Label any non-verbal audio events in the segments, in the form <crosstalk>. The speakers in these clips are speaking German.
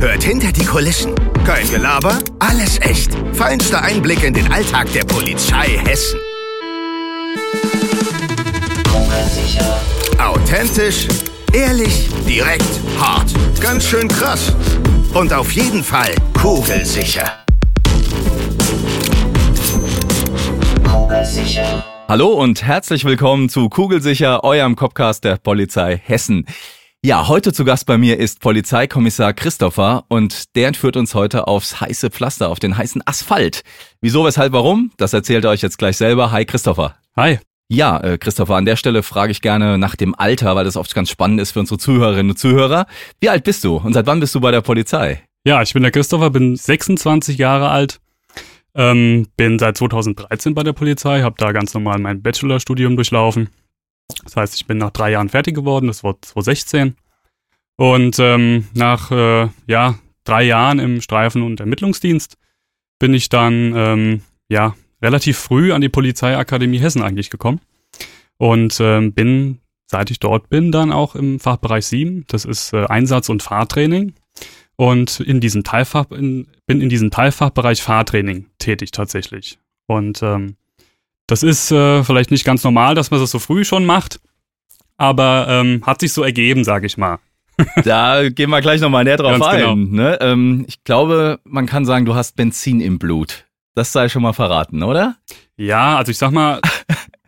Hört hinter die Kulissen. Kein Gelaber, alles echt. Feinster Einblick in den Alltag der Polizei Hessen. Authentisch, ehrlich, direkt, hart. Ganz schön krass. Und auf jeden Fall kugelsicher. Hallo und herzlich willkommen zu Kugelsicher, eurem Copcast der Polizei Hessen. Ja, heute zu Gast bei mir ist Polizeikommissar Christopher und der entführt uns heute aufs heiße Pflaster, auf den heißen Asphalt. Wieso, weshalb, warum? Das erzählt er euch jetzt gleich selber. Hi Christopher. Hi. Ja, äh, Christopher, an der Stelle frage ich gerne nach dem Alter, weil das oft ganz spannend ist für unsere Zuhörerinnen und Zuhörer. Wie alt bist du und seit wann bist du bei der Polizei? Ja, ich bin der Christopher, bin 26 Jahre alt, ähm, bin seit 2013 bei der Polizei, habe da ganz normal mein Bachelorstudium durchlaufen. Das heißt, ich bin nach drei Jahren fertig geworden, das war 2016. Und ähm, nach äh, ja, drei Jahren im Streifen- und Ermittlungsdienst bin ich dann ähm, ja, relativ früh an die Polizeiakademie Hessen eigentlich gekommen. Und ähm, bin, seit ich dort bin, dann auch im Fachbereich 7. Das ist äh, Einsatz- und Fahrtraining. Und in diesem Teilfach, in, bin in diesem Teilfachbereich Fahrtraining tätig tatsächlich. Und ähm, das ist äh, vielleicht nicht ganz normal, dass man das so früh schon macht, aber ähm, hat sich so ergeben, sage ich mal. <laughs> Da gehen wir gleich nochmal näher drauf Ganz ein. genau. Ne? Ähm, ich glaube, man kann sagen, du hast Benzin im Blut. Das sei schon mal verraten, oder? Ja, also ich sag mal,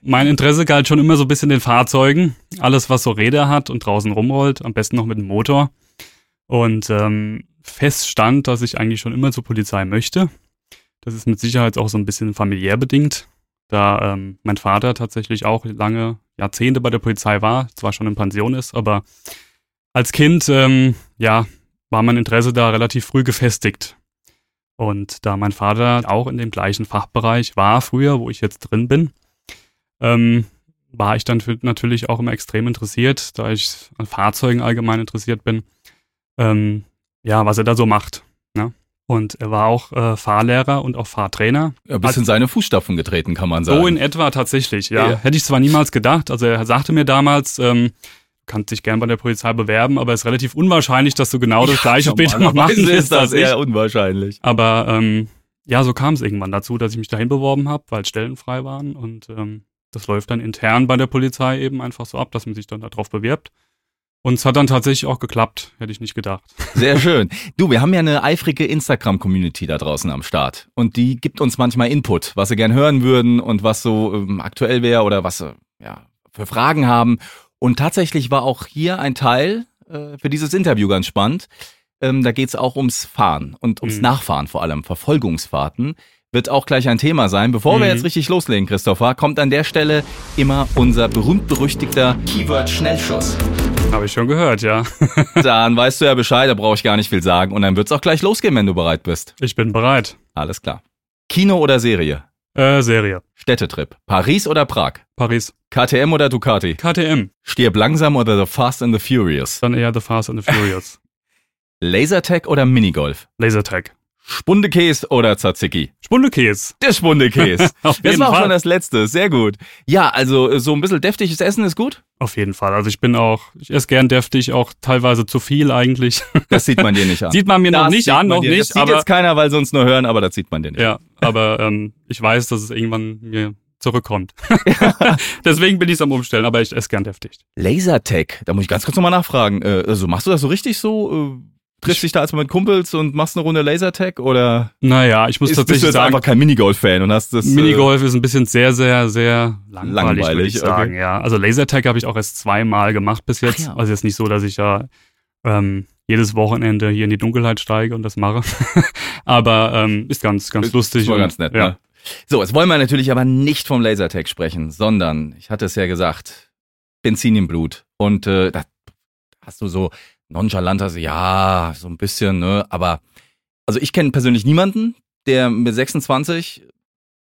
mein Interesse galt schon immer so ein bisschen den Fahrzeugen. Alles, was so Räder hat und draußen rumrollt, am besten noch mit dem Motor. Und ähm, fest stand, dass ich eigentlich schon immer zur Polizei möchte. Das ist mit Sicherheit auch so ein bisschen familiär bedingt, da ähm, mein Vater tatsächlich auch lange Jahrzehnte bei der Polizei war, zwar schon in Pension ist, aber als Kind, ähm, ja, war mein Interesse da relativ früh gefestigt. Und da mein Vater auch in dem gleichen Fachbereich war früher, wo ich jetzt drin bin, ähm, war ich dann natürlich auch immer extrem interessiert, da ich an Fahrzeugen allgemein interessiert bin, ähm, ja, was er da so macht. Und er war auch äh, Fahrlehrer und auch Fahrtrainer. Ja, bist in seine Fußstapfen getreten, kann man sagen. So in etwa tatsächlich, ja. Ja. Hätte ich zwar niemals gedacht. Also er sagte mir damals, ähm, kannst dich gern bei der Polizei bewerben, aber es ist relativ unwahrscheinlich, dass du genau das gleiche später noch machen wirst ist das eher unwahrscheinlich. Aber ähm, ja, so kam es irgendwann dazu, dass ich mich dahin beworben habe, weil Stellen frei waren. Und ähm, das läuft dann intern bei der Polizei eben einfach so ab, dass man sich dann darauf bewirbt. Und es hat dann tatsächlich auch geklappt, hätte ich nicht gedacht. <laughs> Sehr schön. Du, wir haben ja eine eifrige Instagram-Community da draußen am Start. Und die gibt uns manchmal Input, was sie gern hören würden und was so ähm, aktuell wäre oder was sie ja, für Fragen haben. Und tatsächlich war auch hier ein Teil äh, für dieses Interview ganz spannend. Ähm, da geht's auch ums Fahren und ums Mhm. Nachfahren vor allem, Verfolgungsfahrten. Wird auch gleich ein Thema sein. Bevor wir Mhm. jetzt richtig loslegen, Christopher, kommt an der Stelle immer unser berühmt-berüchtigter Keyword-Schnellschuss. Habe ich schon gehört, ja. <laughs> Dann weißt du ja Bescheid, da brauche ich gar nicht viel sagen. Und dann wird's auch gleich losgehen, wenn du bereit bist. Ich bin bereit. Alles klar. Kino oder Serie? Äh, Serie. Städtetrip. Paris oder Prag? Paris. KTM oder Ducati? KTM. Stirb langsam oder The Fast and the Furious? Dann eher The Fast and the Furious. <laughs> Lasertag oder Minigolf? Lasertag. Spundekäse oder Tzatziki? Spundekäse. Der Spundekäse. <laughs> Auf Das war auch Fall. schon das letzte. Sehr gut. Ja, also äh, so ein bisschen deftiges Essen ist gut. Auf jeden Fall. Also ich bin auch, ich esse gern deftig, auch teilweise zu viel eigentlich. <laughs> Das sieht man dir nicht an. Sieht man mir noch Das nicht sieht an, noch dir- nicht, Das sieht aber jetzt keiner, weil sie uns nur hören, aber das sieht man dir nicht. ja, aber <laughs> ähm, ich weiß, dass es irgendwann mir zurückkommt. Deswegen bin ich am Umstellen, aber ich esse gern deftig. Lasertag, da muss ich ganz kurz nochmal nachfragen. Äh, also machst du das so richtig so? Äh, triffst dich da als mit Kumpels und machst eine Runde Lasertag oder Naja, ich muss ist, bist du tatsächlich jetzt sagen, einfach kein Minigolf-Fan und hast das? äh, Minigolf ist ein bisschen sehr, sehr, sehr langweilig, Langweilig, würde ich okay. sagen. Ja, also Lasertag habe ich auch erst zweimal gemacht bis jetzt. Ach ja. Also jetzt nicht so, dass ich ja ähm, jedes Wochenende hier in die Dunkelheit steige und das mache. <laughs> aber ähm, ist ganz, ganz Ist- lustig. Ist und- ganz nett, ja. ne? So, jetzt wollen wir natürlich aber nicht vom Lasertag sprechen, sondern, ich hatte es ja gesagt, Benzin im Blut. Und äh, da hast du so nonchalanter, ja, so ein bisschen, ne? Aber also ich kenne persönlich niemanden, der mit 26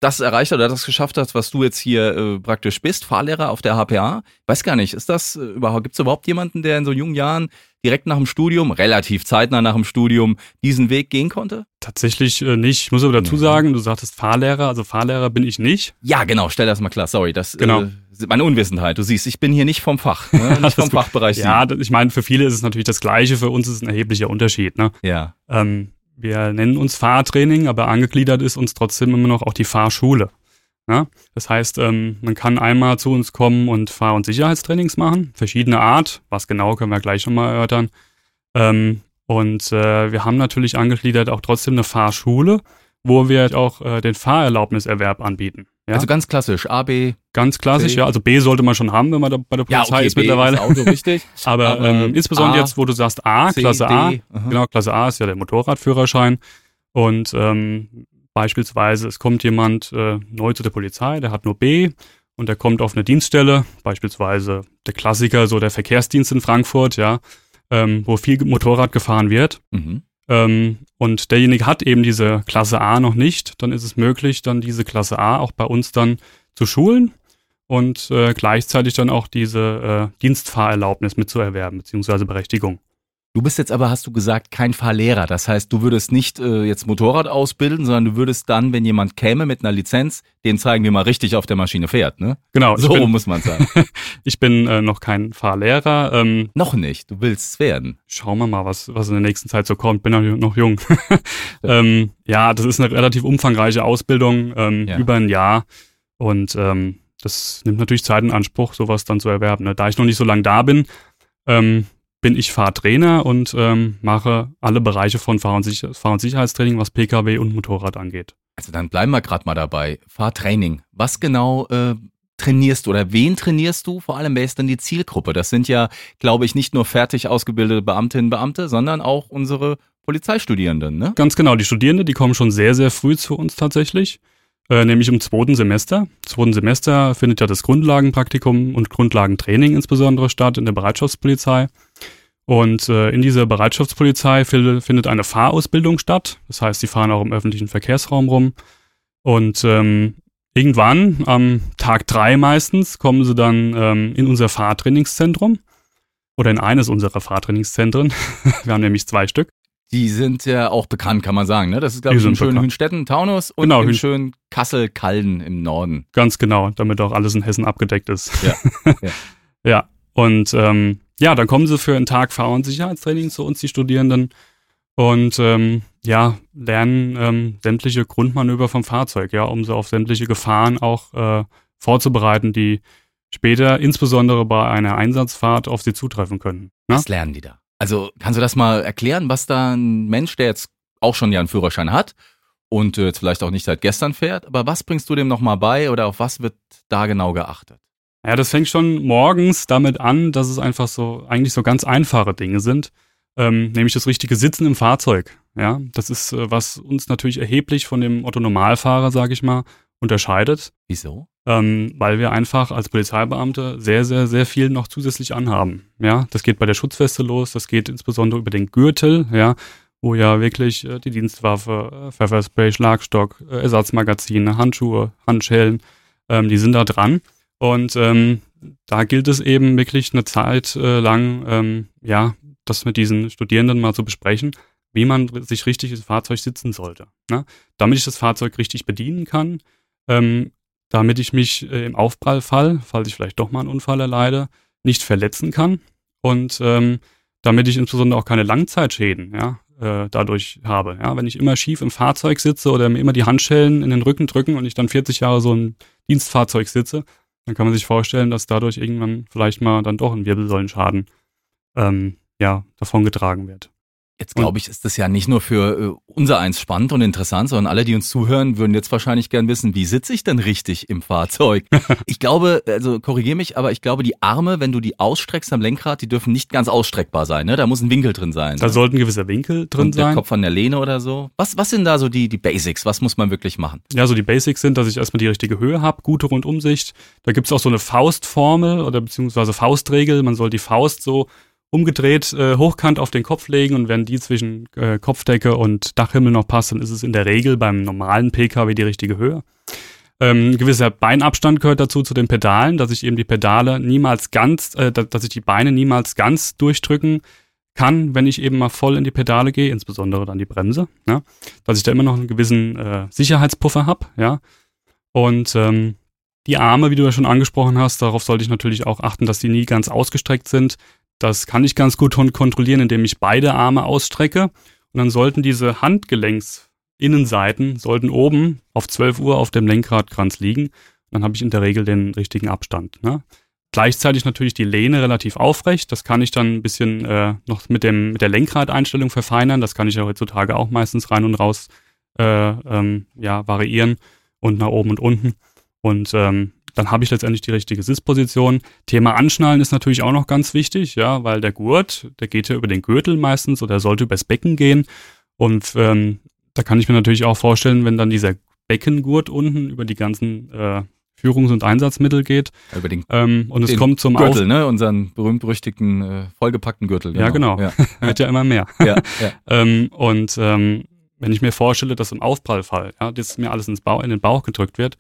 das erreicht hat oder das geschafft hat, was du jetzt hier äh, praktisch bist, Fahrlehrer auf der HPA. Weiß gar nicht, ist das äh, überhaupt, gibt es überhaupt jemanden, der in so jungen Jahren direkt nach dem Studium, relativ zeitnah nach dem Studium, diesen Weg gehen konnte? Tatsächlich äh, nicht. Ich muss aber dazu Mhm. sagen, du sagtest Fahrlehrer, also Fahrlehrer bin ich nicht. Ja, genau, stell das mal klar, sorry, das Genau. äh, meine Unwissenheit. Du siehst, ich bin hier nicht vom Fach, ne? <laughs> nicht vom. Fachbereich. Ja, ich meine, für viele ist es natürlich das Gleiche, für uns ist es ein erheblicher Unterschied. Ne? ja. Ähm, wir nennen uns Fahrtraining, aber angegliedert ist uns trotzdem immer noch auch die Fahrschule. Ja? Das heißt, ähm, man kann einmal zu uns kommen und Fahr- und Sicherheitstrainings machen, verschiedene Art. Was genau können wir gleich nochmal erörtern. Ähm, und äh, wir haben natürlich angegliedert auch trotzdem eine Fahrschule, wo wir auch äh, den Fahrerlaubniserwerb anbieten. Ja? Also ganz klassisch, A, B. ganz klassisch, C. ja. Also B sollte man schon haben, wenn man da bei der Polizei ist B mittlerweile. Ist Auto, richtig. <laughs> Aber, Aber ähm, insbesondere A, jetzt, wo du sagst A, C, Klasse A, D, genau, Klasse A ist ja der Motorradführerschein. Und ähm, beispielsweise, es kommt jemand äh, neu zu der Polizei, der hat nur B und der kommt auf eine Dienststelle, beispielsweise der Klassiker, so der Verkehrsdienst in Frankfurt, ja, ähm, wo viel Motorrad gefahren wird. Mhm. Ähm, und derjenige hat eben diese Klasse A noch nicht, dann ist es möglich, dann diese Klasse A auch bei uns dann zu schulen und äh, gleichzeitig dann auch diese äh, Dienstfahrerlaubnis mitzuerwerben, beziehungsweise Berechtigung. Du bist jetzt aber, hast du gesagt, kein Fahrlehrer. Das heißt, du würdest nicht äh, jetzt Motorrad ausbilden, sondern du würdest dann, wenn jemand käme mit einer Lizenz, dem zeigen, wie man richtig auf der Maschine fährt, ne? Genau, So bin, muss man sagen. <laughs> ich bin äh, noch kein Fahrlehrer. Ähm, Noch nicht, du willst es werden. schauen wir mal, was, was in der nächsten Zeit so kommt. Bin noch, noch jung. <laughs> ähm, ja, das ist eine relativ umfangreiche Ausbildung, ähm, Ja. über ein Jahr. Und ähm, das nimmt natürlich Zeit in Anspruch, sowas dann zu erwerben. Ne? Da ich noch nicht so lange da bin, ähm, bin ich Fahrtrainer und ähm, mache alle Bereiche von Fahr- und, Sicher Fahr und Sicherheitstraining, was Pkw und Motorrad angeht. Also dann bleiben wir gerade mal dabei. Fahrtraining. Was genau äh, trainierst du oder wen trainierst du? Vor allem, wer ist denn die Zielgruppe? Das sind ja, glaube ich, nicht nur fertig ausgebildete Beamtinnen, Beamte, sondern auch unsere Polizeistudierenden, ne? Ganz genau, die Studierenden, die kommen schon sehr, sehr früh zu uns tatsächlich, äh, nämlich im zweiten Semester. Im zweiten Semester findet ja das Grundlagenpraktikum und Grundlagentraining insbesondere statt in der Bereitschaftspolizei. Und äh, in dieser Bereitschaftspolizei findet eine Fahrausbildung statt. Das heißt, sie fahren auch im öffentlichen Verkehrsraum rum. Und ähm, irgendwann, am Tag drei meistens, kommen sie dann ähm, in unser Fahrtrainingszentrum oder in eines unserer Fahrtrainingszentren. <laughs> Wir haben nämlich zwei Stück. Die sind ja auch bekannt, kann man sagen, ne? Das ist, glaube Die ich, in schönen. Hünstetten, Taunus und Genau, in Hün- schönen Kassel-Kalden im Norden. Ganz genau, damit auch alles in Hessen abgedeckt ist. Ja, <laughs> ja. ja. Und ähm, ja, dann kommen sie für einen Tag Fahr- und Sicherheitstraining zu uns, die Studierenden, und ähm, ja, lernen ähm, sämtliche Grundmanöver vom Fahrzeug, ja, um sie auf sämtliche Gefahren auch äh, vorzubereiten, die später insbesondere bei einer Einsatzfahrt auf sie zutreffen können. Ne? Was lernen die da? Also kannst du das mal erklären, was da ein Mensch, der jetzt auch schon ja einen Führerschein hat und äh, jetzt vielleicht auch nicht seit gestern fährt, aber was bringst du dem nochmal bei oder auf was wird da genau geachtet? Ja, das fängt schon morgens damit an, dass es einfach so, eigentlich so ganz einfache Dinge sind. Ähm, nämlich das richtige Sitzen im Fahrzeug. Ja, das ist, äh, was uns natürlich erheblich von dem Otto-Normalfahrer, sage ich mal, unterscheidet. Wieso? Ähm, weil wir einfach als Polizeibeamte sehr, sehr, sehr viel noch zusätzlich anhaben. Ja, das geht bei der Schutzweste los, das geht insbesondere über den Gürtel, ja, wo ja wirklich äh, die Dienstwaffe, äh, Pfefferspray, Schlagstock, äh, Ersatzmagazine, Handschuhe, Handschellen, ähm, die sind da dran. Und ähm, da gilt es eben wirklich eine Zeit äh, lang, ähm, ja, das mit diesen Studierenden mal zu besprechen, wie man sich richtig ins Fahrzeug sitzen sollte. Ne? Damit ich das Fahrzeug richtig bedienen kann, ähm, damit ich mich äh, im Aufprallfall, falls ich vielleicht doch mal einen Unfall erleide, nicht verletzen kann und ähm, damit ich insbesondere auch keine Langzeitschäden ja, äh, dadurch habe. Ja? Wenn ich immer schief im Fahrzeug sitze oder mir immer die Handschellen in den Rücken drücken und ich dann 40 Jahre so ein Dienstfahrzeug sitze, dann kann man sich vorstellen, dass dadurch irgendwann vielleicht mal dann doch ein Wirbelsäulenschaden ähm, ja, davongetragen wird. Jetzt glaube ich, ist das ja nicht nur für äh, unser eins spannend und interessant, sondern alle, die uns zuhören, würden jetzt wahrscheinlich gern wissen, wie sitze ich denn richtig im Fahrzeug? <laughs> ich glaube, also korrigier mich, aber ich glaube, die Arme, wenn du die ausstreckst am Lenkrad, die dürfen nicht ganz ausstreckbar sein, ne? Da muss ein Winkel drin sein. Da ne? sollte ein gewisser Winkel drin und der sein. Kopf an der Lehne oder so. Was, was sind da so die, die Basics? Was muss man wirklich machen? Ja, so die Basics sind, dass ich erstmal die richtige Höhe habe, gute Rundumsicht. Da gibt's auch so eine Faustformel oder beziehungsweise Faustregel. Man soll die Faust so umgedreht äh, hochkant auf den Kopf legen und wenn die zwischen äh, Kopfdecke und Dachhimmel noch passt, dann ist es in der Regel beim normalen Pkw die richtige Höhe. Ähm, ein gewisser Beinabstand gehört dazu zu den Pedalen, dass ich eben die Pedale niemals ganz, äh, dass ich die Beine niemals ganz durchdrücken kann, wenn ich eben mal voll in die Pedale gehe, insbesondere dann die Bremse, ja, dass ich da immer noch einen gewissen äh, Sicherheitspuffer habe, ja. Und ähm, die Arme, wie du ja schon angesprochen hast, darauf sollte ich natürlich auch achten, dass die nie ganz ausgestreckt sind. Das kann ich ganz gut kontrollieren, indem ich beide Arme ausstrecke. Und dann sollten diese Handgelenksinnenseiten sollten oben auf 12 Uhr auf dem Lenkradkranz liegen. Dann habe ich in der Regel den richtigen Abstand. Ne? Gleichzeitig natürlich die Lehne relativ aufrecht. Das kann ich dann ein bisschen äh, noch mit, dem, mit der Lenkradeinstellung verfeinern. Das kann ich ja heutzutage auch meistens rein und raus äh, ähm, ja, variieren und nach oben und unten. Und ähm, dann habe ich letztendlich die richtige Sitzposition. Thema Anschnallen ist natürlich auch noch ganz wichtig, ja, weil der Gurt, der geht ja über den Gürtel meistens oder sollte übers Becken gehen. Und ähm, da kann ich mir natürlich auch vorstellen, wenn dann dieser Beckengurt unten über die ganzen äh, Führungs- und Einsatzmittel geht. Über den, ähm, und es kommt zum Gürtel, Auf ne? Unseren berühmt-berüchtigten, äh, vollgepackten Gürtel. Genau. Ja, genau. <laughs> Ja. Wird ja immer mehr. Ja, ja. <laughs> ähm, und ähm, wenn ich mir vorstelle, dass im Aufprallfall, ja, das mir alles ins Bauch, in den Bauch gedrückt wird,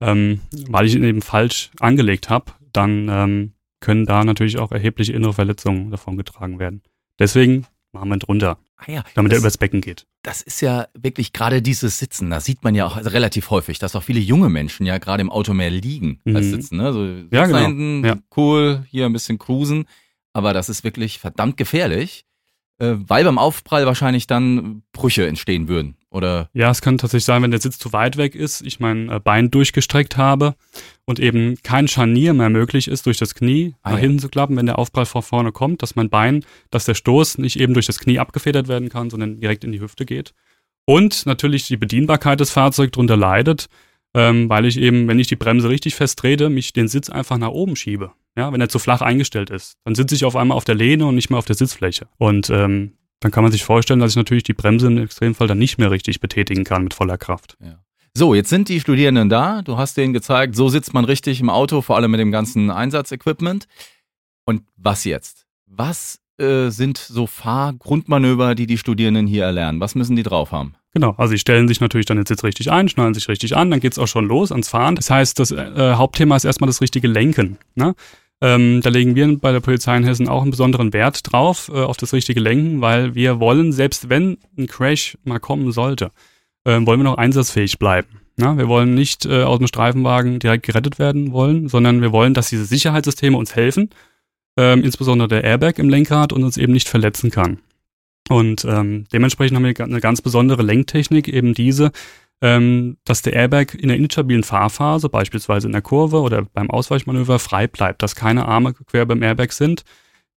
ähm, weil ich ihn eben falsch angelegt habe, dann ähm, können da natürlich auch erhebliche innere Verletzungen davon getragen werden. Deswegen machen wir drunter, ah ja, damit er übers Becken geht. Das ist ja wirklich gerade dieses Sitzen, da sieht man ja auch relativ häufig, dass auch viele junge Menschen ja gerade im Auto mehr liegen mhm. als sitzen. Ne? So ja, genau. hinten, ja. cool, hier ein bisschen cruisen, aber das ist wirklich verdammt gefährlich, äh, weil beim Aufprall wahrscheinlich dann Brüche entstehen würden. Oder? Ja, es kann tatsächlich sein, wenn der Sitz zu weit weg ist, ich mein äh, Bein durchgestreckt habe und eben kein Scharnier mehr möglich ist, durch das Knie ah, nach ja. hinten zu klappen, wenn der Aufprall vor vorne kommt, dass mein Bein, dass der Stoß nicht eben durch das Knie abgefedert werden kann, sondern direkt in die Hüfte geht. Und natürlich die Bedienbarkeit des Fahrzeugs darunter leidet, ähm, weil ich eben, wenn ich die Bremse richtig festtrete, mich den Sitz einfach nach oben schiebe. Ja, wenn er zu flach eingestellt ist. Dann sitze ich auf einmal auf der Lehne und nicht mehr auf der Sitzfläche. Und ähm, dann kann man sich vorstellen, dass ich natürlich die Bremse im Extremfall dann nicht mehr richtig betätigen kann mit voller Kraft. Ja. So, jetzt sind die Studierenden da. Du hast denen gezeigt, so sitzt man richtig im Auto, vor allem mit dem ganzen Einsatzequipment. Und was jetzt? Was äh, sind so Fahrgrundmanöver, die die Studierenden hier erlernen? Was müssen die drauf haben? Genau, also sie stellen sich natürlich dann jetzt Sitz richtig ein, schnallen sich richtig an, dann geht's auch schon los ans Fahren. Das heißt, das äh, Hauptthema ist erstmal das richtige Lenken. Ne? Ähm, da legen wir bei der Polizei in Hessen auch einen besonderen Wert drauf, äh, auf das richtige Lenken, weil wir wollen, selbst wenn ein Crash mal kommen sollte, äh, wollen wir noch einsatzfähig bleiben. Na, wir wollen nicht äh, aus dem Streifenwagen direkt gerettet werden wollen, sondern wir wollen, dass diese Sicherheitssysteme uns helfen, ähm, insbesondere der Airbag im Lenkrad und uns eben nicht verletzen kann. Und ähm, dementsprechend haben wir eine ganz besondere Lenktechnik, eben diese, ähm, dass der Airbag in der instabilen Fahrphase, beispielsweise in der Kurve oder beim Ausweichmanöver, frei bleibt, dass keine Arme quer beim Airbag sind,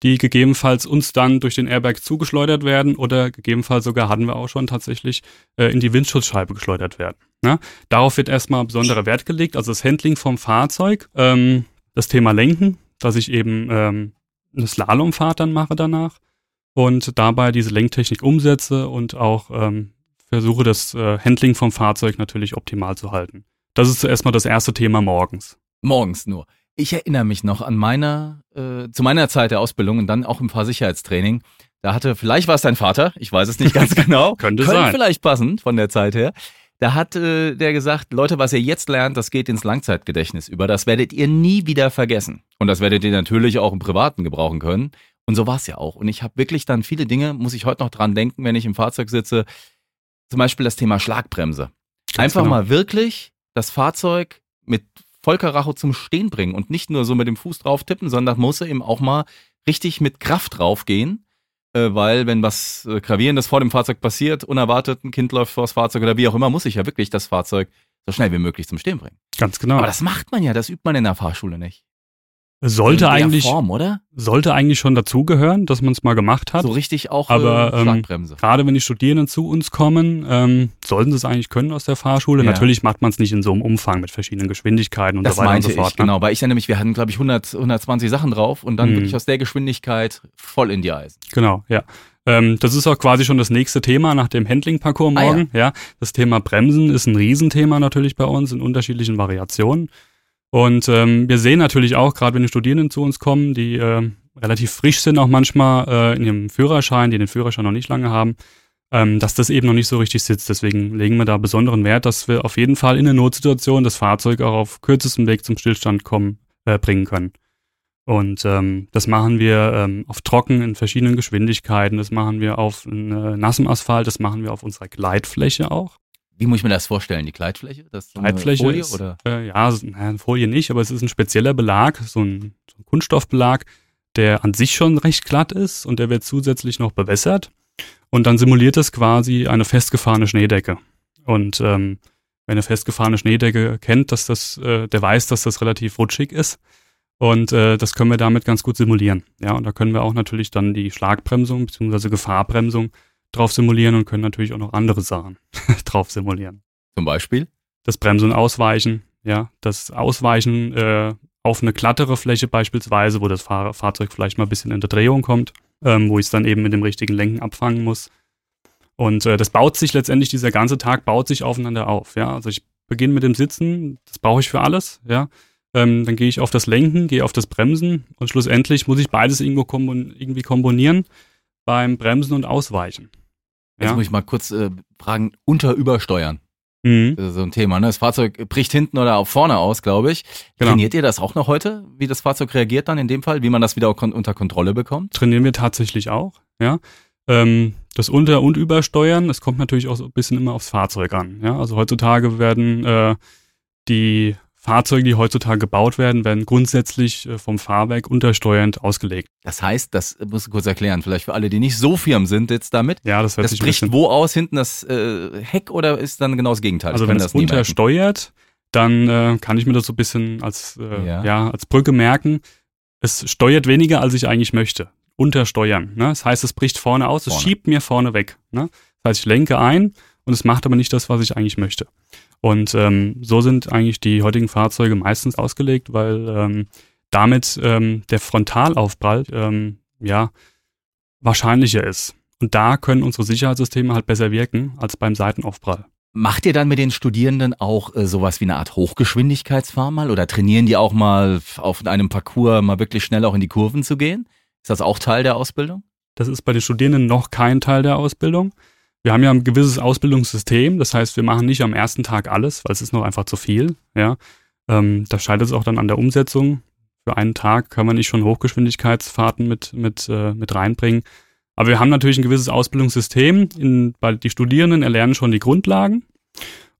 die gegebenenfalls uns dann durch den Airbag zugeschleudert werden oder gegebenenfalls sogar hatten wir auch schon tatsächlich äh, in die Windschutzscheibe geschleudert werden. Ne? Darauf wird erstmal besonderer Wert gelegt, also das Handling vom Fahrzeug, ähm, das Thema Lenken, dass ich eben ähm, eine Slalomfahrt dann mache danach und dabei diese Lenktechnik umsetze und auch ähm, versuche das äh, Handling vom Fahrzeug natürlich optimal zu halten. Das ist zuerst mal das erste Thema morgens. Morgens nur. Ich erinnere mich noch an meiner, äh, zu meiner Zeit der Ausbildung und dann auch im Fahrsicherheitstraining. Da hatte, vielleicht war es dein Vater, ich weiß es nicht ganz <laughs> genau. Könnte, Könnte sein. vielleicht passen von der Zeit her. Da hat äh, der gesagt, Leute, was ihr jetzt lernt, das geht ins Langzeitgedächtnis über. Das werdet ihr nie wieder vergessen. Und das werdet ihr natürlich auch im Privaten gebrauchen können. Und so war es ja auch. Und ich habe wirklich dann viele Dinge, muss ich heute noch dran denken, wenn ich im Fahrzeug sitze, zum Beispiel das Thema Schlagbremse. Ganz Einfach genau. mal wirklich das Fahrzeug mit Vollkaracho zum Stehen bringen und nicht nur so mit dem Fuß drauf tippen, sondern muss eben auch mal richtig mit Kraft draufgehen, äh, weil wenn was äh, Gravierendes vor dem Fahrzeug passiert, unerwartet ein Kind läuft vor das Fahrzeug oder wie auch immer, muss ich ja wirklich das Fahrzeug so schnell wie möglich zum Stehen bringen. Ganz genau. Aber das macht man ja, das übt man in der Fahrschule nicht. Sollte eigentlich, Form, oder? sollte eigentlich schon dazugehören, dass man es mal gemacht hat. So richtig auch aber äh, Schlagbremse. Ähm, gerade wenn die Studierenden zu uns kommen, ähm, sollten sie es eigentlich können aus der Fahrschule. Ja. Natürlich macht man es nicht in so einem Umfang mit verschiedenen Geschwindigkeiten und das so weiter meinte und so fort. Ich, ne? Genau, weil ich ja nämlich, wir hatten glaube ich 100, 120 Sachen drauf und dann mhm. wirklich aus der Geschwindigkeit voll in die Eisen. Genau, ja. Ähm, das ist auch quasi schon das nächste Thema nach dem Handling-Parcours morgen. Ah, ja. ja. Das Thema Bremsen ist ein Riesenthema natürlich bei uns in unterschiedlichen Variationen. Und ähm, wir sehen natürlich auch, gerade wenn die Studierenden zu uns kommen, die äh, relativ frisch sind auch manchmal äh, in ihrem Führerschein, die den Führerschein noch nicht lange haben, ähm, dass das eben noch nicht so richtig sitzt. Deswegen legen wir da besonderen Wert, dass wir auf jeden Fall in der Notsituation das Fahrzeug auch auf kürzestem Weg zum Stillstand kommen, äh, bringen können. Und ähm, das machen wir ähm, auf Trocken in verschiedenen Geschwindigkeiten, das machen wir auf äh, nassem Asphalt, das machen wir auf unserer Gleitfläche auch. Wie muss ich mir das vorstellen? Die Gleitfläche? Das so Gleitfläche Folie, ist, oder? Äh, ja, naja, Folie nicht, aber es ist ein spezieller Belag, so ein, so ein Kunststoffbelag, der an sich schon recht glatt ist und der wird zusätzlich noch bewässert. Und dann simuliert es quasi eine festgefahrene Schneedecke. Und ähm, wenn eine festgefahrene Schneedecke kennt, dass das, äh, der weiß, dass das relativ rutschig ist. Und äh, das können wir damit ganz gut simulieren. Ja, und da können wir auch natürlich dann die Schlagbremsung bzw. Gefahrbremsung drauf simulieren und können natürlich auch noch andere Sachen <laughs> drauf simulieren. Zum Beispiel? Das Bremsen und Ausweichen, ja, das Ausweichen äh, auf eine glattere Fläche beispielsweise, wo das Fahr Fahrzeug vielleicht mal ein bisschen in der Drehung kommt, ähm, wo ich es dann eben mit dem richtigen Lenken abfangen muss. Und äh, das baut sich letztendlich, dieser ganze Tag baut sich aufeinander auf. Ja, also ich beginne mit dem Sitzen, das brauche ich für alles. Ja, ähm, dann gehe ich auf das Lenken, gehe auf das Bremsen und schlussendlich muss ich beides irgendwo kompon irgendwie kombinieren beim Bremsen und Ausweichen. Jetzt muss ich mal kurz äh, fragen, unterübersteuern. Mhm. Das ist so ein Thema. Ne? Das Fahrzeug bricht hinten oder auch vorne aus, glaube ich. Genau. Trainiert ihr das auch noch heute, wie das Fahrzeug reagiert dann in dem Fall, wie man das wieder kon unter Kontrolle bekommt? Trainieren wir tatsächlich auch, ja. Ähm, das Unter- und Übersteuern, das kommt natürlich auch so ein bisschen immer aufs Fahrzeug an. Ja? Also heutzutage werden äh, die Fahrzeuge, die heutzutage gebaut werden, werden grundsätzlich äh, vom Fahrwerk untersteuernd ausgelegt. Das heißt, das muss ich kurz erklären, vielleicht für alle, die nicht so firm sind jetzt damit. Ja, das, das bricht wo aus? Hinten das äh, Heck oder ist dann genau das Gegenteil? Also wenn es untersteuert, dann äh, kann ich mir das so ein bisschen als, äh, ja. ja. als Brücke merken. Es steuert weniger, als ich eigentlich möchte. Untersteuern. Ne? Das heißt, es bricht vorne aus, vorne. es schiebt mir vorne weg. Ne? Das heißt, ich lenke ein und es macht aber nicht das, was ich eigentlich möchte. Und ähm, so sind eigentlich die heutigen Fahrzeuge meistens ausgelegt, weil ähm, damit ähm, der Frontalaufprall ähm, ja wahrscheinlicher ist. Und da können unsere Sicherheitssysteme halt besser wirken als beim Seitenaufprall. Macht ihr dann mit den Studierenden auch äh, sowas wie eine Art Hochgeschwindigkeitsfahr mal oder trainieren die auch mal auf einem Parcours mal wirklich schnell auch in die Kurven zu gehen? Ist das auch Teil der Ausbildung? Das ist bei den Studierenden noch kein Teil der Ausbildung. Wir haben ja ein gewisses Ausbildungssystem, das heißt, wir machen nicht am ersten Tag alles, weil es ist noch einfach zu viel. Ja, ähm, da scheitert es auch dann an der Umsetzung. Für einen Tag kann man nicht schon Hochgeschwindigkeitsfahrten mit mit äh, mit reinbringen. Aber wir haben natürlich ein gewisses Ausbildungssystem. In, weil die Studierenden erlernen schon die Grundlagen.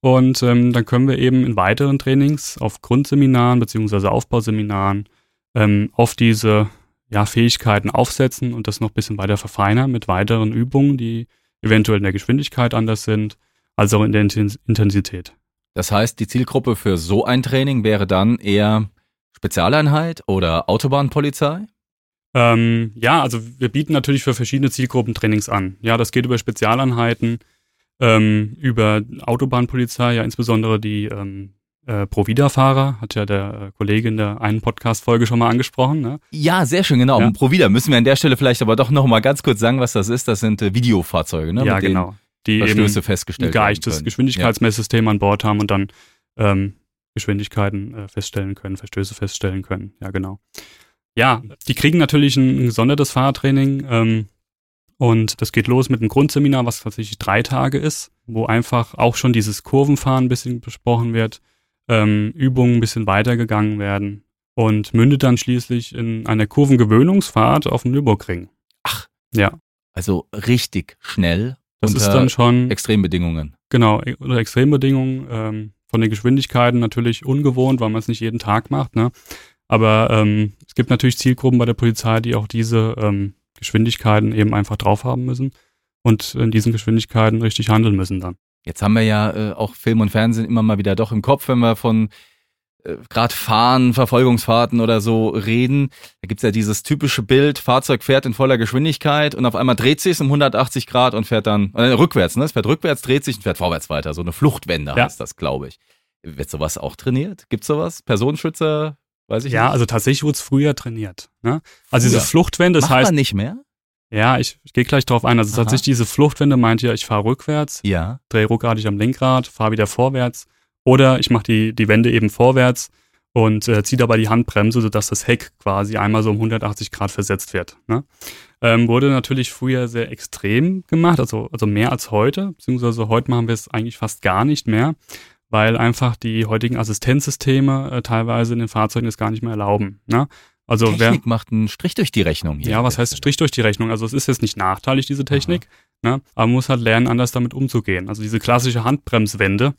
Und ähm, dann können wir eben in weiteren Trainings auf Grundseminaren beziehungsweise Aufbauseminaren ähm, auf diese ja, Fähigkeiten aufsetzen und das noch ein bisschen weiter verfeinern mit weiteren Übungen, die eventuell in der Geschwindigkeit anders sind, als auch in der Intensität. Das heißt, die Zielgruppe für so ein Training wäre dann eher Spezialeinheit oder Autobahnpolizei? Ähm, ja, also wir bieten natürlich für verschiedene Zielgruppen Trainings an. Ja, das geht über Spezialeinheiten, ähm, über Autobahnpolizei, ja insbesondere die ähm, äh, Provida-Fahrer, hat ja der äh, Kollege in der einen Podcast-Folge schon mal angesprochen. Ne? Ja, sehr schön, genau. Ja. Provida müssen wir an der Stelle vielleicht aber doch noch mal ganz kurz sagen, was das ist. Das sind äh, Videofahrzeuge, ne? Ja, Mit genau. Die Verstöße festgestellt ein geeichtes Geschwindigkeitsmesssystem ja. an Bord haben und dann ähm, Geschwindigkeiten äh, feststellen können, Verstöße feststellen können. Ja, genau. Ja, die kriegen natürlich ein, ein gesondertes Fahrtraining. Ähm, und das geht los mit einem Grundseminar, was tatsächlich drei Tage ist, wo einfach auch schon dieses Kurvenfahren ein bisschen besprochen wird, ähm, Übungen ein bisschen weitergegangen werden und mündet dann schließlich in einer Kurvengewöhnungsfahrt auf dem Nürburgring. Ach. Ja. Also richtig schnell. Das ist dann schon. Extrembedingungen. Genau, e, oder Extrembedingungen. Ähm, von den Geschwindigkeiten natürlich ungewohnt, weil man es nicht jeden Tag macht. Ne? Aber ähm, es gibt natürlich Zielgruppen bei der Polizei, die auch diese ähm, Geschwindigkeiten eben einfach drauf haben müssen und in diesen Geschwindigkeiten richtig handeln müssen dann. Jetzt haben wir ja äh, auch Film und Fernsehen immer mal wieder doch im Kopf, wenn wir von äh, gerade Fahren, Verfolgungsfahrten oder so reden. Da gibt's ja dieses typische Bild, Fahrzeug fährt in voller Geschwindigkeit und auf einmal dreht sich es um 180 Grad und fährt dann äh, rückwärts, ne? Es fährt rückwärts, dreht sich und fährt vorwärts weiter. So eine Fluchtwende ja. heißt das, glaube ich. Wird sowas auch trainiert? Gibt's sowas? Personenschützer? Weiß ich ja, nicht. also tatsächlich wurde es früher trainiert. Ne? Also früher. diese Fluchtwende, das Macht heißt. Man nicht mehr? Ja, ich, ich gehe gleich drauf ein. Also Aha. tatsächlich diese Fluchtwende meint ja, ich fahre rückwärts, ja. drehe ruckartig am Lenkrad, fahre wieder vorwärts oder ich mache die, die Wende eben vorwärts und äh, zieht dabei die Handbremse, sodass das Heck quasi einmal so um 180 Grad versetzt wird. Ne? Ähm, wurde natürlich früher sehr extrem gemacht, also, also mehr als heute, beziehungsweise heute machen wir es eigentlich fast gar nicht mehr, weil einfach die heutigen Assistenzsysteme äh, teilweise in den Fahrzeugen es gar nicht mehr erlauben. Ne? Also Technik wer, macht einen Strich durch die Rechnung hier. Ja, was heißt Strich durch die Rechnung? Also es ist jetzt nicht nachteilig, diese Technik, ne? aber man muss halt lernen, anders damit umzugehen. Also diese klassische Handbremswende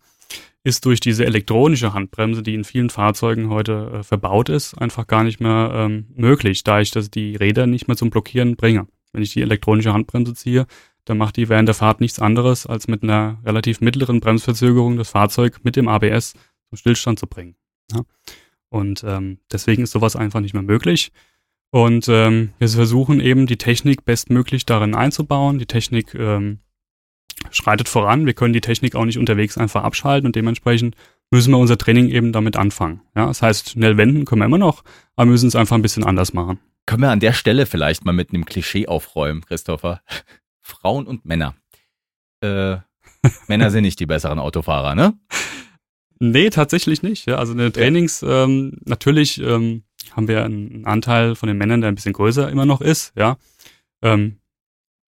ist durch diese elektronische Handbremse, die in vielen Fahrzeugen heute äh, verbaut ist, einfach gar nicht mehr ähm, möglich, da ich das die Räder nicht mehr zum Blockieren bringe. Wenn ich die elektronische Handbremse ziehe, dann macht die während der Fahrt nichts anderes, als mit einer relativ mittleren Bremsverzögerung das Fahrzeug mit dem ABS zum Stillstand zu bringen. Ja? Und ähm, deswegen ist sowas einfach nicht mehr möglich. Und ähm, wir versuchen eben die Technik bestmöglich darin einzubauen. Die Technik ähm, schreitet voran. Wir können die Technik auch nicht unterwegs einfach abschalten und dementsprechend müssen wir unser Training eben damit anfangen. Ja, das heißt, schnell wenden können wir immer noch, aber müssen es einfach ein bisschen anders machen. Können wir an der Stelle vielleicht mal mit einem Klischee aufräumen, Christopher? <laughs> Frauen und Männer. Äh, Männer sind nicht die besseren Autofahrer, ne? Nee, tatsächlich nicht. Ja, also in den Trainings, ja. ähm, natürlich ähm, haben wir einen Anteil von den Männern, der ein bisschen größer immer noch ist, ja. Ähm,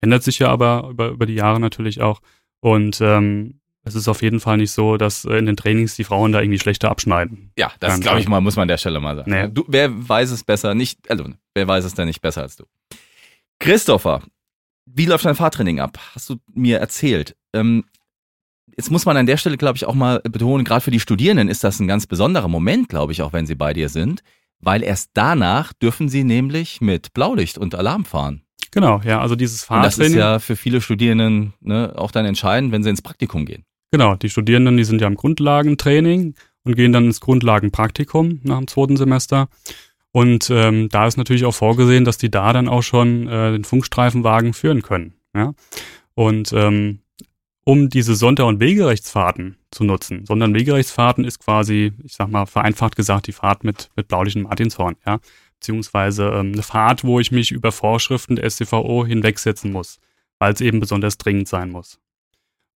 ändert sich ja aber über, über die Jahre natürlich auch. Und ähm, es ist auf jeden Fall nicht so, dass äh, in den Trainings die Frauen da irgendwie schlechter abschneiden. Ja, das glaube ich mal, muss man an der Stelle mal sagen. Nee. Du, wer weiß es besser nicht, also wer weiß es denn nicht besser als du? Christopher, wie läuft dein Fahrtraining ab? Hast du mir erzählt. Ähm, jetzt muss man an der Stelle, glaube ich, auch mal betonen, gerade für die Studierenden ist das ein ganz besonderer Moment, glaube ich, auch wenn sie bei dir sind, weil erst danach dürfen sie nämlich mit Blaulicht und Alarm fahren. Genau, ja, also dieses Fahrtraining. Und das ist ja für viele Studierenden ne, auch dann entscheidend, wenn sie ins Praktikum gehen. Genau, die Studierenden, die sind ja im Grundlagentraining und gehen dann ins Grundlagenpraktikum nach dem zweiten Semester. Und ähm, da ist natürlich auch vorgesehen, dass die da dann auch schon äh, den Funkstreifenwagen führen können. Ja? Und ähm, um diese Sonder- und Wegerechtsfahrten zu nutzen. Sonder- und Wegerechtsfahrten ist quasi, ich sag mal, vereinfacht gesagt, die Fahrt mit, mit blaulichen Martinshorn, ja. Beziehungsweise ähm, eine Fahrt, wo ich mich über Vorschriften der STVO hinwegsetzen muss, weil es eben besonders dringend sein muss.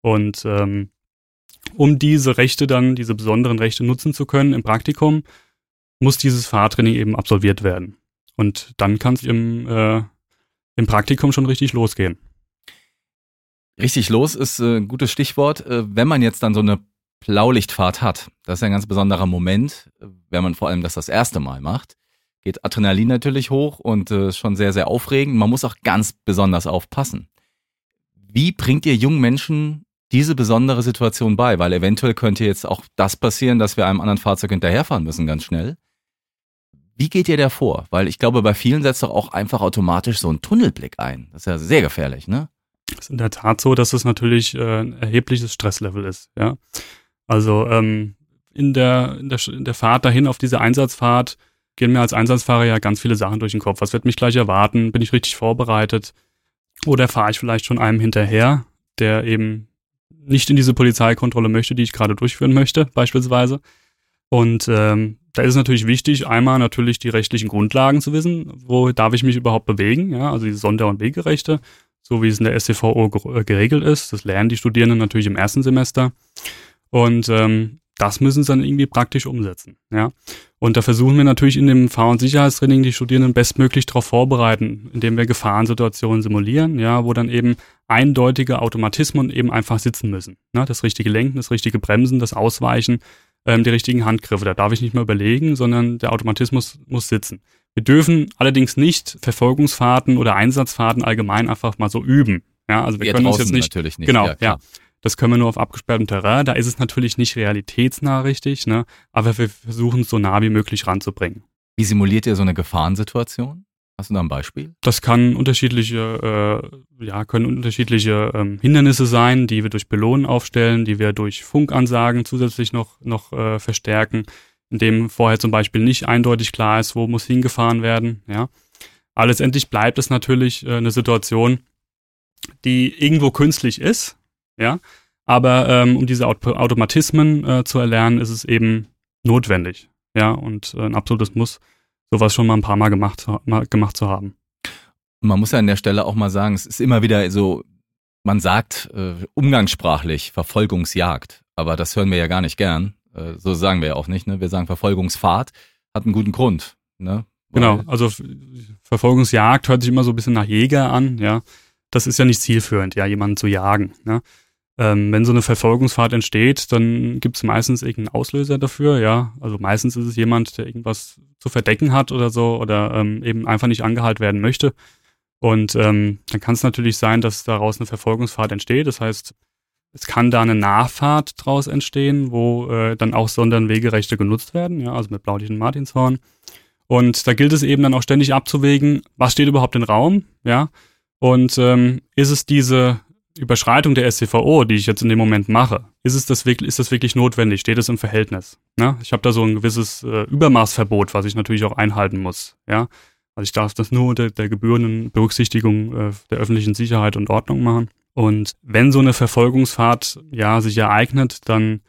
Und ähm, um diese Rechte dann, diese besonderen Rechte nutzen zu können im Praktikum, muss dieses Fahrtraining eben absolviert werden. Und dann kann es im, äh, im Praktikum schon richtig losgehen. Richtig los ist äh, ein gutes Stichwort. Äh, wenn man jetzt dann so eine Blaulichtfahrt hat, das ist ein ganz besonderer Moment, äh, wenn man vor allem das das erste Mal macht, geht Adrenalin natürlich hoch und äh, schon sehr, sehr aufregend. Man muss auch ganz besonders aufpassen. Wie bringt ihr jungen Menschen diese besondere Situation bei? Weil eventuell könnte jetzt auch das passieren, dass wir einem anderen Fahrzeug hinterherfahren müssen, ganz schnell. Wie geht ihr da vor? Weil ich glaube, bei vielen setzt doch auch einfach automatisch so ein Tunnelblick ein. Das ist ja sehr gefährlich, ne? Ist in der Tat so, dass es natürlich äh, ein erhebliches Stresslevel ist. Ja, also ähm, in der, in der in der Fahrt dahin auf diese Einsatzfahrt gehen mir als Einsatzfahrer ja ganz viele Sachen durch den Kopf. Was wird mich gleich erwarten? Bin ich richtig vorbereitet? Oder fahre ich vielleicht schon einem hinterher, der eben nicht in diese Polizeikontrolle möchte, die ich gerade durchführen möchte, beispielsweise. Und ähm, da ist es natürlich wichtig, einmal natürlich die rechtlichen Grundlagen zu wissen, wo darf ich mich überhaupt bewegen, ja, also die Sonder- und Wegerechte so wie es in der SCVO äh, geregelt ist. Das lernen die Studierenden natürlich im ersten Semester. Und ähm, das müssen sie dann irgendwie praktisch umsetzen. Ja? Und da versuchen wir natürlich in dem Fahr- und Sicherheitstraining die Studierenden bestmöglich darauf vorbereiten, indem wir Gefahrensituationen simulieren, ja, wo dann eben eindeutige Automatismen eben einfach sitzen müssen. Ne? Das richtige Lenken, das richtige Bremsen, das Ausweichen, ähm, die richtigen Handgriffe. Da darf ich nicht mehr überlegen, sondern der Automatismus muss sitzen. Wir dürfen allerdings nicht Verfolgungsfahrten oder Einsatzfahrten allgemein einfach mal so üben. Ja, also wir, wir können uns jetzt nicht, natürlich nicht. Genau, ja, ja. Das können wir nur auf abgesperrtem Terrain. Da ist es natürlich nicht realitätsnah richtig, ne? aber wir versuchen es so nah wie möglich ranzubringen. Wie simuliert ihr so eine Gefahrensituation? Hast du da ein Beispiel? Das kann unterschiedliche, äh, ja, können unterschiedliche ähm, Hindernisse sein, die wir durch Belohnen aufstellen, die wir durch Funkansagen zusätzlich noch, noch äh, verstärken in dem vorher zum Beispiel nicht eindeutig klar ist, wo muss hingefahren werden, ja. Aber letztendlich bleibt es natürlich äh, eine Situation, die irgendwo künstlich ist, ja. Aber ähm, um diese Auto Automatismen äh, zu erlernen, ist es eben notwendig, ja. Und äh, ein absolutes Muss, sowas schon mal ein paar Mal gemacht, mal gemacht zu haben. Man muss ja an der Stelle auch mal sagen, es ist immer wieder so, man sagt äh, umgangssprachlich Verfolgungsjagd, aber das hören wir ja gar nicht gern Äh, so sagen wir ja auch nicht, ne? Wir sagen Verfolgungsfahrt hat einen guten Grund, ne? Genau, also Verfolgungsjagd hört sich immer so ein bisschen nach Jäger an, ja. Das ist ja nicht zielführend, ja, jemanden zu jagen. Ne? Ähm, wenn so eine Verfolgungsfahrt entsteht, dann gibt es meistens irgendeinen Auslöser dafür, ja. Also meistens ist es jemand, der irgendwas zu verdecken hat oder so oder ähm, eben einfach nicht angehalten werden möchte. Und ähm, dann kann es natürlich sein, dass daraus eine Verfolgungsfahrt entsteht. Das heißt, es kann da eine Nachfahrt draus entstehen, wo äh, dann auch Sonderwegerechte genutzt werden, ja, also mit Blaulicht und Martinshorn. Und da gilt es eben dann auch ständig abzuwägen, was steht überhaupt im Raum, ja. Und ähm, ist es diese Überschreitung der SCVO, die ich jetzt in dem Moment mache, ist es das wirklich, ist das wirklich notwendig? Steht es im Verhältnis? Ne? Ich habe da so ein gewisses äh, Übermaßverbot, was ich natürlich auch einhalten muss. Ja, also ich darf das nur unter der gebührenden Berücksichtigung äh, der öffentlichen Sicherheit und Ordnung machen. Und wenn so eine Verfolgungsfahrt ja sich ereignet, dann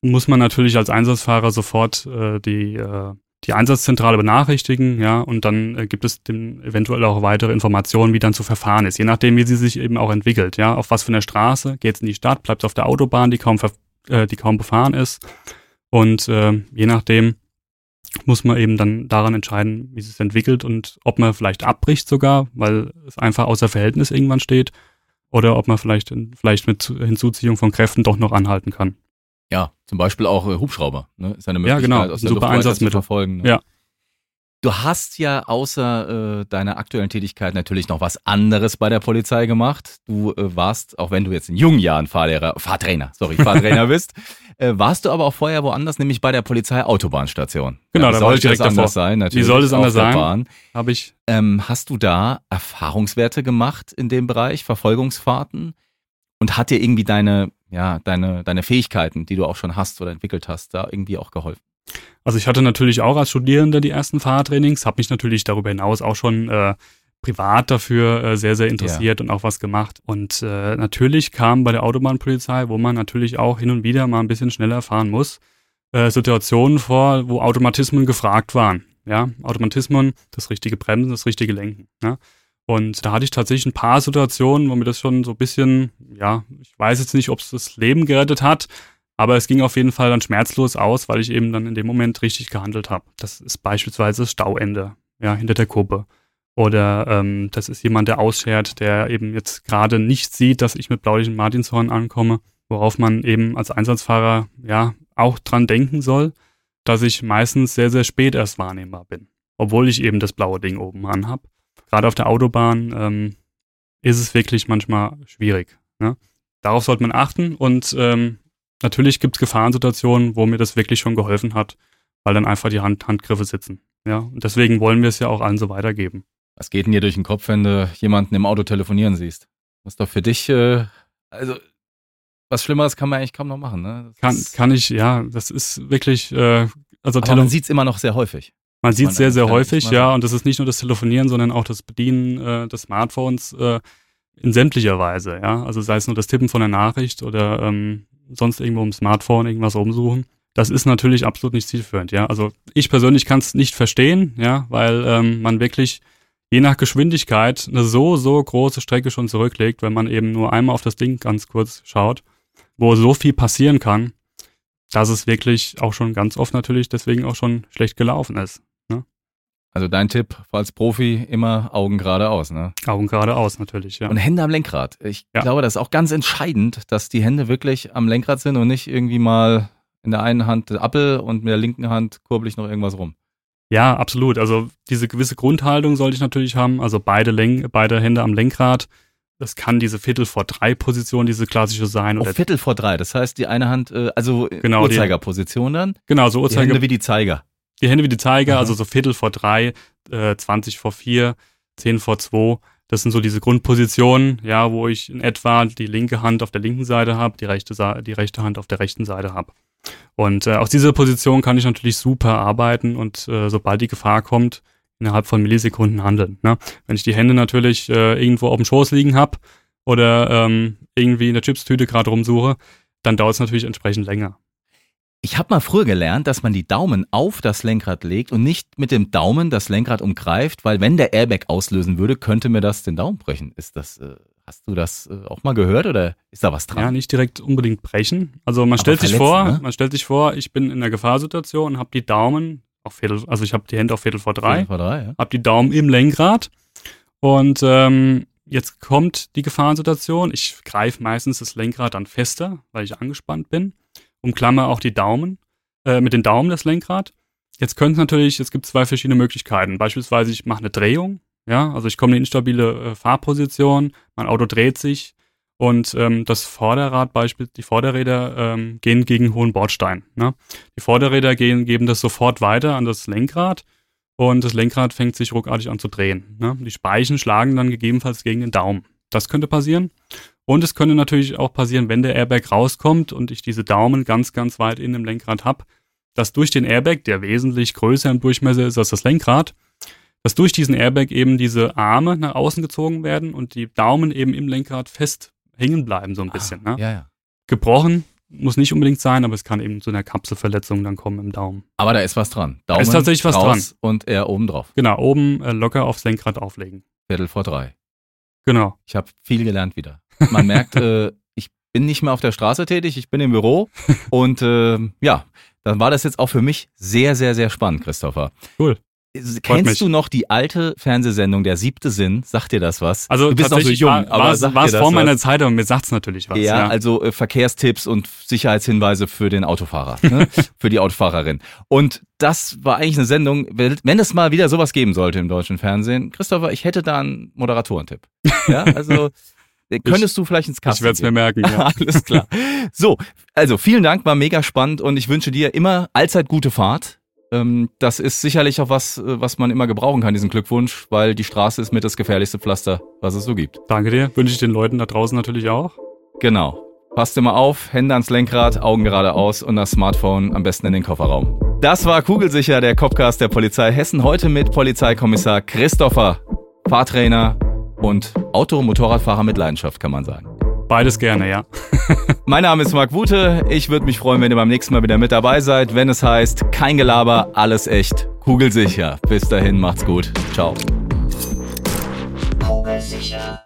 muss man natürlich als Einsatzfahrer sofort äh, die äh, die Einsatzzentrale benachrichtigen, ja, und dann äh, gibt es dem eventuell auch weitere Informationen, wie dann zu verfahren ist, je nachdem, wie sie sich eben auch entwickelt, ja, auf was für eine Straße, geht es in die Stadt, bleibt es auf der Autobahn, die kaum, äh, die kaum befahren ist. Und äh, je nachdem muss man eben dann daran entscheiden, wie es sich entwickelt und ob man vielleicht abbricht sogar, weil es einfach außer Verhältnis irgendwann steht oder ob man vielleicht, vielleicht mit Hinzuziehung von Kräften doch noch anhalten kann. Ja, zum Beispiel auch äh, Hubschrauber. Ne? Ist eine Möglichkeit, ja, genau. aus der Super Einsatzmittel. zu verfolgen. Ne? Ja. Du hast ja außer äh, deiner aktuellen Tätigkeit natürlich noch was anderes bei der Polizei gemacht. Du äh, warst, auch wenn du jetzt in jungen Jahren Fahrlehrer, Fahrtrainer, sorry, Fahrtrainer <laughs> bist, äh, warst du aber auch vorher woanders, nämlich bei der Polizei Autobahnstation. Genau, ja, da sollte es anders davor. sein. Natürlich, Wie soll es anders sein? Habe ich. Ähm, hast du da Erfahrungswerte gemacht in dem Bereich, Verfolgungsfahrten? Und hat dir irgendwie deine ja, deine, deine Fähigkeiten, die du auch schon hast oder entwickelt hast, da irgendwie auch geholfen? Also ich hatte natürlich auch als Studierender die ersten Fahrtrainings, habe mich natürlich darüber hinaus auch schon äh, privat dafür äh, sehr, sehr interessiert ja. und auch was gemacht. Und äh, natürlich kam bei der Autobahnpolizei, wo man natürlich auch hin und wieder mal ein bisschen schneller fahren muss, äh, Situationen vor, wo Automatismen gefragt waren. Ja, Automatismen, das richtige Bremsen, das richtige Lenken. Ja? Und da hatte ich tatsächlich ein paar Situationen, wo mir das schon so ein bisschen, ja, ich weiß jetzt nicht, ob es das Leben gerettet hat, aber es ging auf jeden Fall dann schmerzlos aus, weil ich eben dann in dem Moment richtig gehandelt habe. Das ist beispielsweise das Stauende, ja, hinter der Kuppe. Oder ähm, das ist jemand, der ausschert, der eben jetzt gerade nicht sieht, dass ich mit blaulichem Martinshorn ankomme, worauf man eben als Einsatzfahrer ja auch dran denken soll, dass ich meistens sehr, sehr spät erst wahrnehmbar bin, obwohl ich eben das blaue Ding oben an habe gerade auf der Autobahn ähm, ist es wirklich manchmal schwierig. Ne? Darauf sollte man achten und ähm, natürlich gibt es Gefahrensituationen, wo mir das wirklich schon geholfen hat, weil dann einfach die Hand Handgriffe sitzen. Ja, und deswegen wollen wir es ja auch allen so weitergeben. Was geht denn dir durch den Kopf, wenn du jemanden im Auto telefonieren siehst? Was ist doch für dich, äh, also was Schlimmeres kann man eigentlich kaum noch machen, ne? kann, kann ich, ja, das ist wirklich, äh, also Aber man sieht es immer noch sehr häufig. Man sieht es sehr, sehr häufig, ja. Und das ist nicht nur das Telefonieren, sondern auch das Bedienen äh, des Smartphones äh, in sämtlicher Weise, ja. Also sei es nur das Tippen von der Nachricht oder ähm, sonst irgendwo im Smartphone irgendwas umsuchen. Das ist natürlich absolut nicht zielführend, ja. Also ich persönlich kann es nicht verstehen, ja, weil ähm, man wirklich je nach Geschwindigkeit eine so, so große Strecke schon zurücklegt, wenn man eben nur einmal auf das Ding ganz kurz schaut, wo so viel passieren kann, dass es wirklich auch schon ganz oft natürlich deswegen auch schon schlecht gelaufen ist. Also dein Tipp als Profi immer Augen geradeaus, ne? Augen geradeaus natürlich, ja. Und Hände am Lenkrad. Ich ja. glaube, das ist auch ganz entscheidend, dass die Hände wirklich am Lenkrad sind und nicht irgendwie mal in der einen Hand Appel und mit der linken Hand kurbel ich noch irgendwas rum. Ja, absolut. Also diese gewisse Grundhaltung sollte ich natürlich haben. Also beide, Lenk beide Hände am Lenkrad. Das kann diese Viertel vor drei Position, diese klassische sein. Oder oh, Viertel vor drei. Das heißt, die eine Hand, äh, also genau, Uhrzeigerposition dann. Genau, so Uhrzeiger. Die Hände wie die Zeiger. Die Hände wie die Zeiger, mhm. also so Viertel vor drei, äh, 20 vor vier, 10 vor zwei. Das sind so diese Grundpositionen, ja, wo ich in etwa die linke Hand auf der linken Seite habe, die rechte, die rechte Hand auf der rechten Seite habe. Und äh, aus dieser Position kann ich natürlich super arbeiten und äh, sobald die Gefahr kommt, innerhalb von Millisekunden handeln. Ne? Wenn ich die Hände natürlich äh, irgendwo auf dem Schoß liegen habe oder ähm, irgendwie in der Chipstüte gerade rumsuche, dann dauert es natürlich entsprechend länger. Ich habe mal früher gelernt, dass man die Daumen auf das Lenkrad legt und nicht mit dem Daumen das Lenkrad umgreift, weil wenn der Airbag auslösen würde, könnte mir das den Daumen brechen. Ist das, äh, Hast du das äh, auch mal gehört oder ist da was dran? Ja, nicht direkt unbedingt brechen. Also man Aber stellt sich vor, ne? man stellt sich vor, ich bin in einer Gefahrsituation und habe die Daumen auf Viertel, also ich habe die Hände auf Viertel vor drei, Vor drei, ja. habe die Daumen im Lenkrad und ähm, jetzt kommt die Gefahrensituation. Ich greife meistens das Lenkrad dann fester, weil ich angespannt bin, umklammer auch die Daumen, äh, mit den Daumen das Lenkrad. Jetzt könnte natürlich, es gibt zwei verschiedene Möglichkeiten. Beispielsweise ich mache eine Drehung, ja, also ich komme in eine instabile äh, Fahrposition, mein Auto dreht sich und ähm, das Vorderrad, Beispiel, die Vorderräder ähm, gehen gegen hohen Bordstein. Ne? Die Vorderräder gehen, geben das sofort weiter an das Lenkrad und das Lenkrad fängt sich ruckartig an zu drehen. Ne? Die Speichen schlagen dann gegebenenfalls gegen den Daumen. Das könnte passieren. Und es könnte natürlich auch passieren, wenn der Airbag rauskommt und ich diese Daumen ganz, ganz weit in dem Lenkrad habe, dass durch den Airbag, der wesentlich größer im Durchmesser ist als das Lenkrad, dass durch diesen Airbag eben diese Arme nach außen gezogen werden und die Daumen eben im Lenkrad fest hängen bleiben, so ein bisschen. Ah, ne? Ja, ja. Gebrochen muss nicht unbedingt sein, aber es kann eben zu einer Kapselverletzung dann kommen im Daumen. Aber da ist was dran. Daumen ist tatsächlich was raus Und er oben drauf. Genau, oben äh, locker aufs Lenkrad auflegen. Viertel vor drei. Genau. Ich habe viel gelernt wieder. Man merkt, äh, ich bin nicht mehr auf der Straße tätig, ich bin im Büro. <laughs> und äh, ja, dann war das jetzt auch für mich sehr, sehr, sehr spannend, Christopher. Cool. Kennst du noch die alte Fernsehsendung Der siebte Sinn? Sagt dir das was? Also du bist noch so jung, war, aber war, es vor meiner? Zeit, aber mir sagt's natürlich was. Ja, Ja, also äh, Verkehrstipps und Sicherheitshinweise für den Autofahrer, ne? <laughs> für die Autofahrerin. Und das war eigentlich eine Sendung, wenn wenn es mal wieder sowas geben sollte im deutschen Fernsehen, Christopher, ich hätte da einen Moderatorentipp. Ja, also <laughs> äh, könntest du vielleicht ins ich Kasten werde es mir merken. Ja. <laughs> Alles klar. So, also vielen Dank, war mega spannend und ich wünsche dir immer allzeit gute Fahrt. Ähm, Das ist sicherlich auch was, äh, was man immer gebrauchen kann, diesen Glückwunsch, weil die Straße ist mit das gefährlichste Pflaster, was es so gibt. Danke dir. Wünsche ich den Leuten da draußen natürlich auch. Genau. Passt immer auf, Hände ans Lenkrad, Augen geradeaus und das Smartphone am besten in den Kofferraum. Das war Kugelsicher, der Copcast der Polizei Hessen. Heute mit Polizeikommissar Christopher, Fahrtrainer und Auto- und Motorradfahrer mit Leidenschaft, kann man sagen. Beides gerne, ja. <laughs> Mein Name ist Marc Wute. Ich würde mich freuen, wenn ihr beim nächsten Mal wieder mit dabei seid, wenn es heißt, kein Gelaber, alles echt, kugelsicher. Bis dahin, macht's gut. Ciao. Kugelsicher.